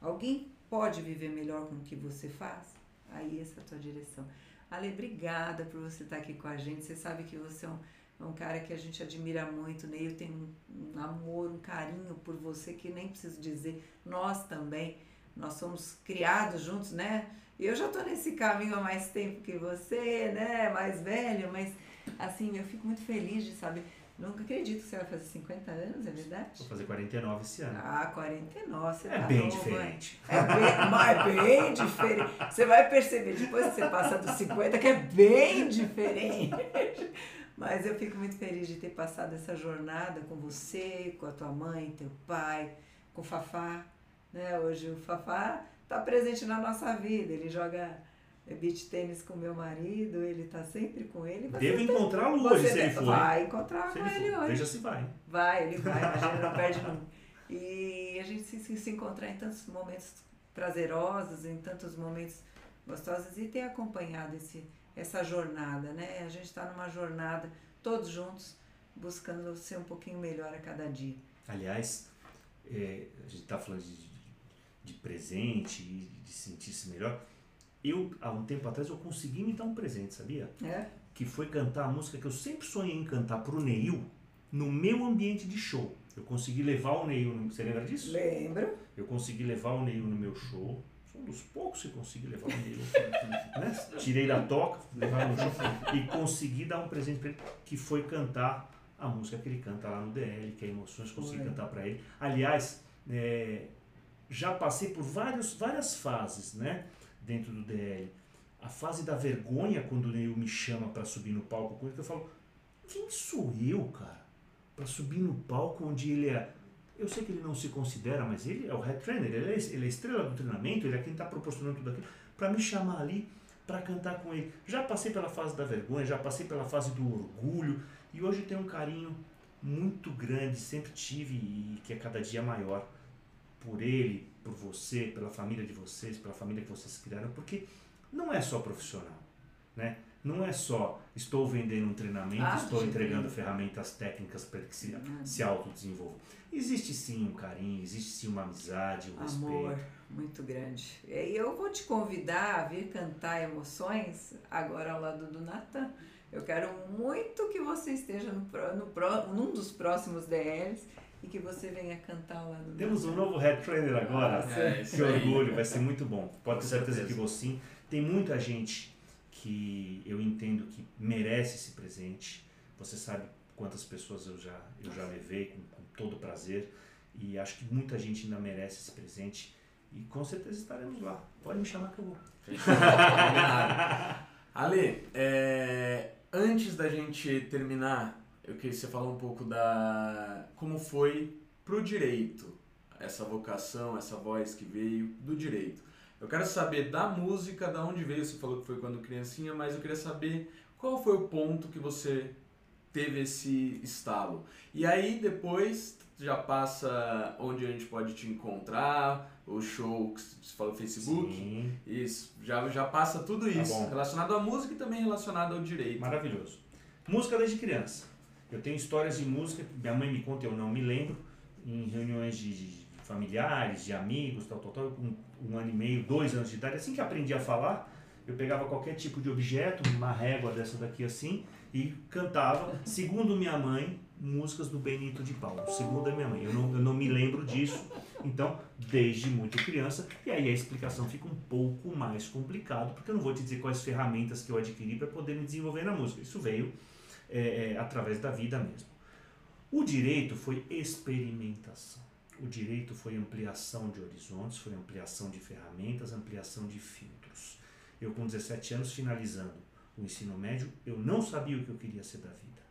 Alguém pode viver melhor com o que você faz? Aí essa é a tua direção. Ale, obrigada por você estar aqui com a gente. Você sabe que você é um, é um cara que a gente admira muito, né? Eu tenho um, um amor, um carinho por você que nem preciso dizer. Nós também, nós somos criados juntos, né? Eu já estou nesse caminho há mais tempo que você, né? Mais velho, mas assim, eu fico muito feliz de saber. Nunca acredito que você vai fazer 50 anos, é verdade? Vou fazer 49 esse ano. Ah, 49, você é tá bem novo, diferente. É bem, mas é bem diferente. Você vai perceber depois que você passa dos 50 que é bem diferente. Mas eu fico muito feliz de ter passado essa jornada com você, com a tua mãe, teu pai, com o Fafá. Né? Hoje o Fafá está presente na nossa vida. Ele joga beach tênis com meu marido, ele está sempre com ele. Devo encontrá-lo hoje, se ele for. Vai encontrar com ele, ele, hoje. Veja se vai. Vai, ele vai, imagina, não perde nunca. E a gente se, se, se encontrar em tantos momentos prazerosos, em tantos momentos gostosos e ter acompanhado esse, essa jornada, né? A gente está numa jornada, todos juntos, buscando ser um pouquinho melhor a cada dia. Aliás, é, a gente está falando de, de presente e de sentir-se melhor eu, há um tempo atrás, eu consegui me dar um presente, sabia? É? Que foi cantar a música que eu sempre sonhei em cantar pro Neil no meu ambiente de show. Eu consegui levar o Neil, no... você lembra disso? Lembro. Eu consegui levar o Neil no meu show. Sou um dos poucos que consegui levar o Neil. né? Tirei da toca, levar no show e consegui dar um presente para ele, que foi cantar a música que ele canta lá no DL, que é Emoções, consegui Oi. cantar para ele. Aliás, é, já passei por vários, várias fases, né? Dentro do DL. A fase da vergonha, quando o Neil me chama para subir no palco com ele, que eu falo, quem sou eu, cara, para subir no palco onde ele é. Eu sei que ele não se considera, mas ele é o head trainer, ele é, ele é a estrela do treinamento, ele é quem está proporcionando tudo aquilo, para me chamar ali para cantar com ele. Já passei pela fase da vergonha, já passei pela fase do orgulho e hoje tenho um carinho muito grande, sempre tive e que é cada dia maior por ele, por você, pela família de vocês, pela família que vocês criaram, porque não é só profissional, né? Não é só estou vendendo um treinamento, ah, estou entregando ferramentas técnicas para que se, se autodesenvolva. Existe sim um carinho, existe sim uma amizade, um Amor respeito. muito grande. E eu vou te convidar a vir cantar Emoções agora ao lado do Natan. Eu quero muito que você esteja no, no, num dos próximos DLs e que você venha cantar lá no Temos um novo head trainer agora. Ah, é, que orgulho, vai ser muito bom. Pode ter certeza, certeza que vou sim. Tem muita gente que eu entendo que merece esse presente. Você sabe quantas pessoas eu já, eu já levei com, com todo prazer. E acho que muita gente ainda merece esse presente. E com certeza estaremos lá. Pode me chamar que eu vou. Ale, é, antes da gente terminar, eu queria que você falar um pouco da como foi pro direito essa vocação, essa voz que veio do direito. Eu quero saber da música, da onde veio. Você falou que foi quando criancinha, mas eu queria saber qual foi o ponto que você teve esse estalo. E aí depois já passa onde a gente pode te encontrar, o show que você falou Facebook. Sim. Isso, já, já passa tudo tá isso tá relacionado à música e também relacionado ao direito. Maravilhoso. Música desde criança. Eu tenho histórias de música minha mãe me conta, eu não me lembro, em reuniões de, de familiares, de amigos, tal, tal, tal, com um ano e meio, dois anos de idade. Assim que aprendi a falar, eu pegava qualquer tipo de objeto, uma régua dessa daqui assim, e cantava, segundo minha mãe, músicas do Benito de Paulo. Segundo a minha mãe. Eu não, eu não me lembro disso. Então, desde muito criança, e aí a explicação fica um pouco mais complicado, porque eu não vou te dizer quais ferramentas que eu adquiri para poder me desenvolver na música. Isso veio é, é, através da vida mesmo. O direito foi experimentação. O direito foi ampliação de horizontes, foi ampliação de ferramentas, ampliação de filtros. Eu, com 17 anos, finalizando o ensino médio, eu não sabia o que eu queria ser da vida.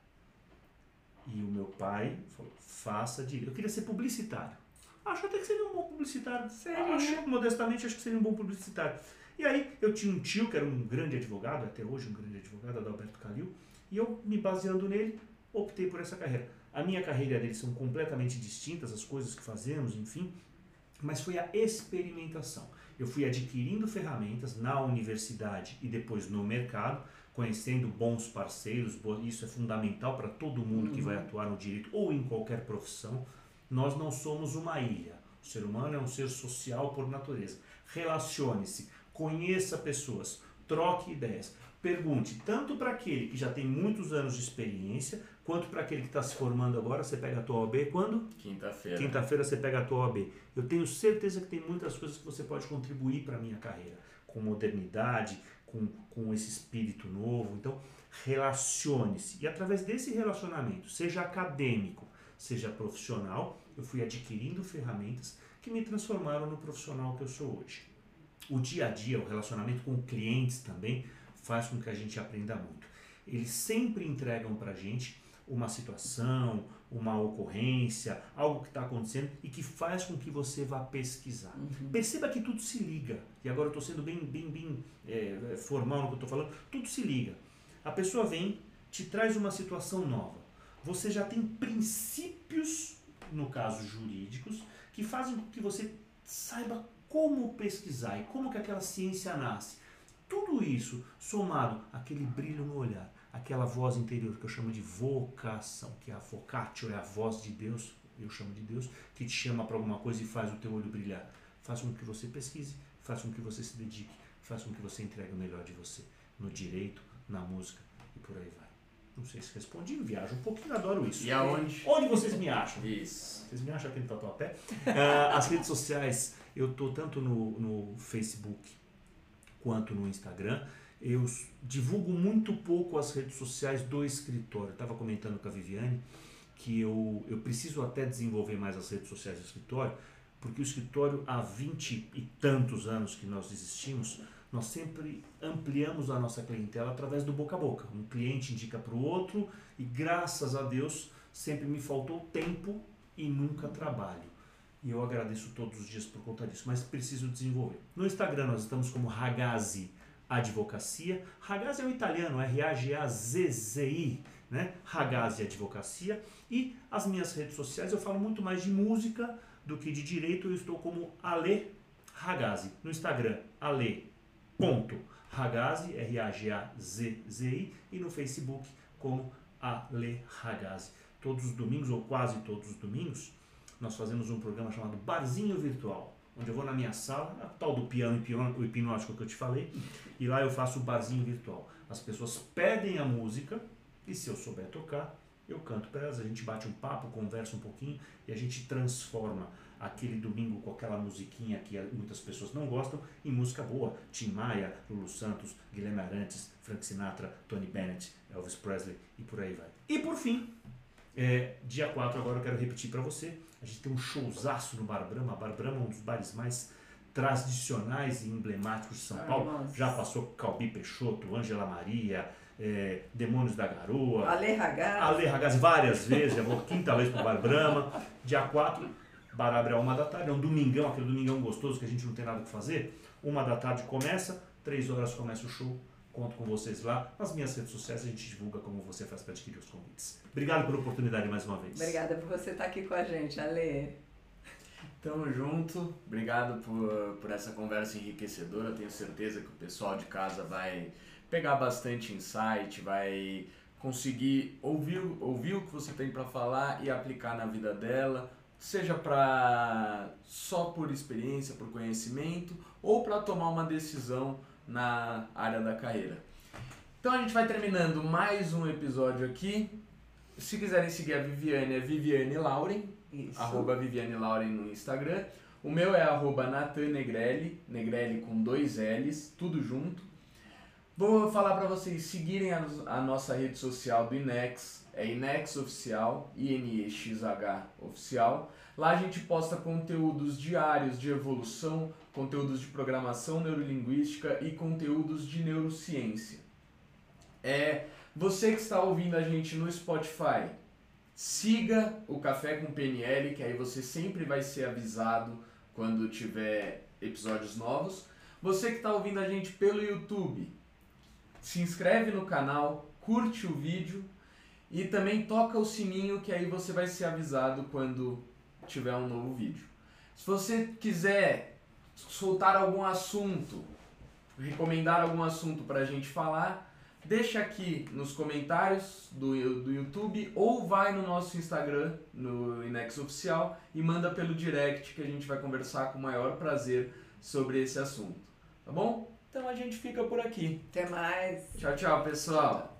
E o meu pai falou: faça direito. Eu queria ser publicitário. Acho até que seria um bom publicitário. Sério? Acho, modestamente, acho que seria um bom publicitário. E aí, eu tinha um tio que era um grande advogado, até hoje um grande advogado, Adalberto Calil, e eu, me baseando nele, optei por essa carreira. A minha carreira e a dele são completamente distintas, as coisas que fazemos, enfim, mas foi a experimentação. Eu fui adquirindo ferramentas na universidade e depois no mercado, conhecendo bons parceiros, isso é fundamental para todo mundo que vai uhum. atuar no direito ou em qualquer profissão. Nós não somos uma ilha. O ser humano é um ser social por natureza. Relacione-se, conheça pessoas, troque ideias. Pergunte tanto para aquele que já tem muitos anos de experiência, quanto para aquele que está se formando agora. Você pega a tua OAB quando? Quinta-feira. Quinta-feira você pega a tua OAB. Eu tenho certeza que tem muitas coisas que você pode contribuir para a minha carreira, com modernidade, com, com esse espírito novo. Então, relacione-se. E através desse relacionamento, seja acadêmico, seja profissional, eu fui adquirindo ferramentas que me transformaram no profissional que eu sou hoje. O dia a dia, o relacionamento com clientes também, faz com que a gente aprenda muito. Eles sempre entregam para a gente uma situação, uma ocorrência, algo que está acontecendo e que faz com que você vá pesquisar. Uhum. Perceba que tudo se liga. E agora eu estou sendo bem, bem, bem é, formal no que eu estou falando. Tudo se liga. A pessoa vem, te traz uma situação nova. Você já tem princípios, no caso jurídicos, que fazem com que você saiba como pesquisar e como que aquela ciência nasce. Tudo isso somado àquele brilho no olhar, aquela voz interior que eu chamo de vocação, que é a vocatio, é a voz de Deus, eu chamo de Deus, que te chama para alguma coisa e faz o teu olho brilhar. Faz com que você pesquise, faz com que você se dedique, faz com que você entregue o melhor de você no direito, na música e por aí vai. Não sei se respondi, viajo um pouquinho, adoro isso. E aonde? Onde vocês me acham? Isso. Vocês me acham aqui no Tatuapé? uh, as redes sociais, eu tô tanto no, no Facebook quanto no Instagram. Eu divulgo muito pouco as redes sociais do escritório. Estava comentando com a Viviane que eu, eu preciso até desenvolver mais as redes sociais do escritório, porque o escritório, há 20 e tantos anos que nós existimos, nós sempre ampliamos a nossa clientela através do boca a boca. Um cliente indica para o outro e, graças a Deus, sempre me faltou tempo e nunca trabalho. E eu agradeço todos os dias por conta disso, mas preciso desenvolver. No Instagram nós estamos como Ragazzi Advocacia. Ragazzi é o italiano, R-A-G-A-Z-Z-I, né? Ragazzi Advocacia. E as minhas redes sociais eu falo muito mais de música do que de direito. Eu estou como Ale Ragazzi. No Instagram, Ale. Ponto. Ragazzi, R-A-G-A-Z-Z-I. E no Facebook como Ale Ragazzi. Todos os domingos, ou quase todos os domingos, nós fazemos um programa chamado Barzinho Virtual, onde eu vou na minha sala, a tal do piano hipnótico que eu te falei, e lá eu faço o barzinho virtual. As pessoas pedem a música e se eu souber tocar, eu canto para elas, a gente bate um papo, conversa um pouquinho e a gente transforma aquele domingo com aquela musiquinha que muitas pessoas não gostam em música boa. Tim Maia, Lulu Santos, Guilherme Arantes, Frank Sinatra, Tony Bennett, Elvis Presley e por aí vai. E por fim, é, dia 4 agora eu quero repetir para você, a gente tem um showzaço no Bar Brahma. Bar Brahma é um dos bares mais tradicionais e emblemáticos de São Paulo. Nossa. Já passou Calbi Peixoto, Ângela Maria, é, Demônios da Garoa. Ale Ragazzi. Ale Ragazzi várias vezes, já vou quinta vez pro Bar Brahma. Dia 4, bar abre a uma da tarde, é um domingão, aquele domingão gostoso que a gente não tem nada que fazer. Uma da tarde começa, três horas começa o show. Conto com vocês lá. Nas minhas redes sociais a gente divulga como você faz para adquirir os convites. Obrigado pela oportunidade mais uma vez. Obrigada por você estar aqui com a gente, Ale. Tamo junto. Obrigado por, por essa conversa enriquecedora. Tenho certeza que o pessoal de casa vai pegar bastante insight, vai conseguir ouvir, ouvir o que você tem para falar e aplicar na vida dela, seja para só por experiência, por conhecimento ou para tomar uma decisão na área da carreira. Então a gente vai terminando mais um episódio aqui. Se quiserem seguir a Viviane, é Viviane Lauren, Isso. arroba Viviane Lauren no Instagram. O meu é arroba Nathan Negrelli, Negrelli com dois L's, tudo junto. Vou falar para vocês seguirem a, a nossa rede social do Inex, é Inex Oficial, I-N-E-X-H Oficial. Lá a gente posta conteúdos diários de evolução, conteúdos de programação neurolinguística e conteúdos de neurociência. É, você que está ouvindo a gente no Spotify, siga o Café com PNL, que aí você sempre vai ser avisado quando tiver episódios novos. Você que está ouvindo a gente pelo YouTube, se inscreve no canal, curte o vídeo e também toca o sininho que aí você vai ser avisado quando tiver um novo vídeo. Se você quiser soltar algum assunto, recomendar algum assunto para a gente falar, deixa aqui nos comentários do, do YouTube ou vai no nosso Instagram, no Inex Oficial, e manda pelo direct que a gente vai conversar com o maior prazer sobre esse assunto. Tá bom? Então a gente fica por aqui. Até mais. Tchau, tchau, pessoal.